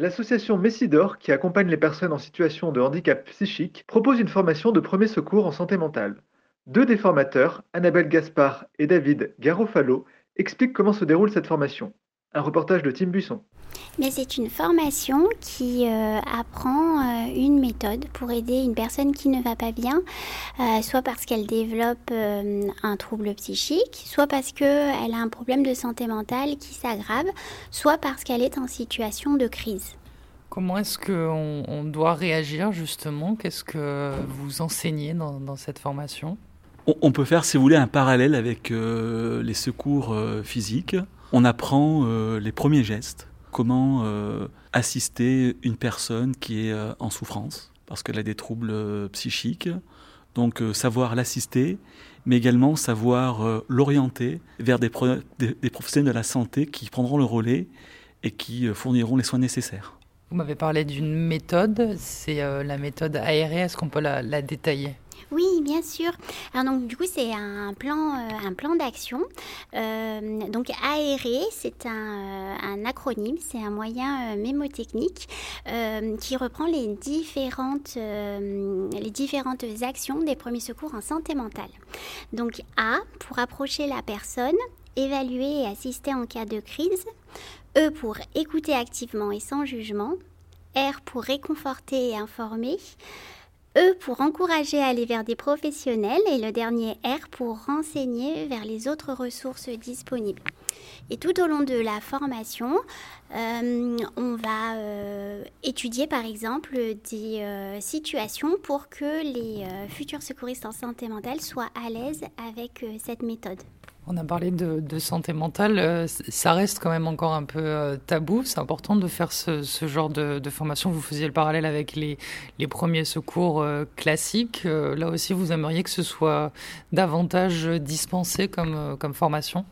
L'association Messidor, qui accompagne les personnes en situation de handicap psychique, propose une formation de premier secours en santé mentale. Deux des formateurs, Annabelle Gaspard et David Garofalo, expliquent comment se déroule cette formation. Un reportage de Tim Buisson. Mais c'est une formation qui euh, apprend euh, une méthode pour aider une personne qui ne va pas bien, euh, soit parce qu'elle développe un trouble psychique, soit parce qu'elle a un problème de santé mentale qui s'aggrave, soit parce qu'elle est en situation de crise. Comment est-ce qu'on on doit réagir justement? Qu'est-ce que vous enseignez dans, cette formation? On, peut faire, si vous voulez, un parallèle avec les secours physiques. On apprend les premiers gestes comment euh, assister une personne qui est euh, en souffrance parce qu'elle a des troubles euh, psychiques. Donc savoir l'assister, mais également savoir l'orienter vers des, des, professionnels de la santé qui prendront le relais et qui fourniront les soins nécessaires. Vous m'avez parlé d'une méthode, c'est la méthode aérée, est-ce qu'on peut la détailler? Oui, bien sûr. Alors donc du coup c'est un plan, euh, un plan d'action. Euh, donc aéré, c'est un, euh, un, acronyme, c'est un moyen mémotechnique qui reprend les différentes, les différentes actions des premiers secours en santé mentale. Donc A pour approcher la personne, évaluer et assister en cas de crise. E pour écouter activement et sans jugement. R pour réconforter et informer. E pour encourager à aller vers des professionnels et le dernier R pour renseigner vers les autres ressources disponibles. Et tout au long de la formation, euh, on va euh, étudier par exemple des euh, situations pour que les futurs secouristes en santé mentale soient à l'aise avec cette méthode. On a parlé de, santé mentale, euh, ça reste quand même encore un peu euh, tabou. C'est important de faire ce, genre de, formation. Vous faisiez le parallèle avec les, premiers secours euh, classiques. là aussi, vous aimeriez que ce soit davantage dispensé comme, comme formation?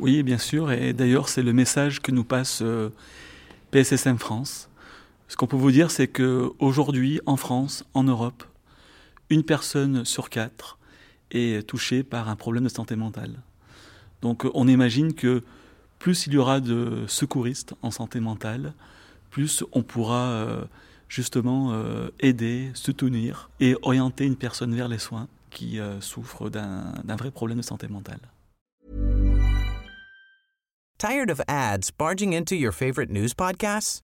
Oui, bien sûr. Et d'ailleurs, c'est le message que nous passe PSSM France. Ce qu'on peut vous dire, c'est qu'aujourd'hui, en France, en Europe, une personne sur quatre est touchée par un problème de santé mentale. Donc on imagine que plus il y aura de secouristes en santé mentale, plus on pourra euh, justement euh, aider, soutenir et orienter une personne vers les soins qui euh, souffre d'un vrai problème de santé mentale. Tired of ads barging into your favorite news podcasts?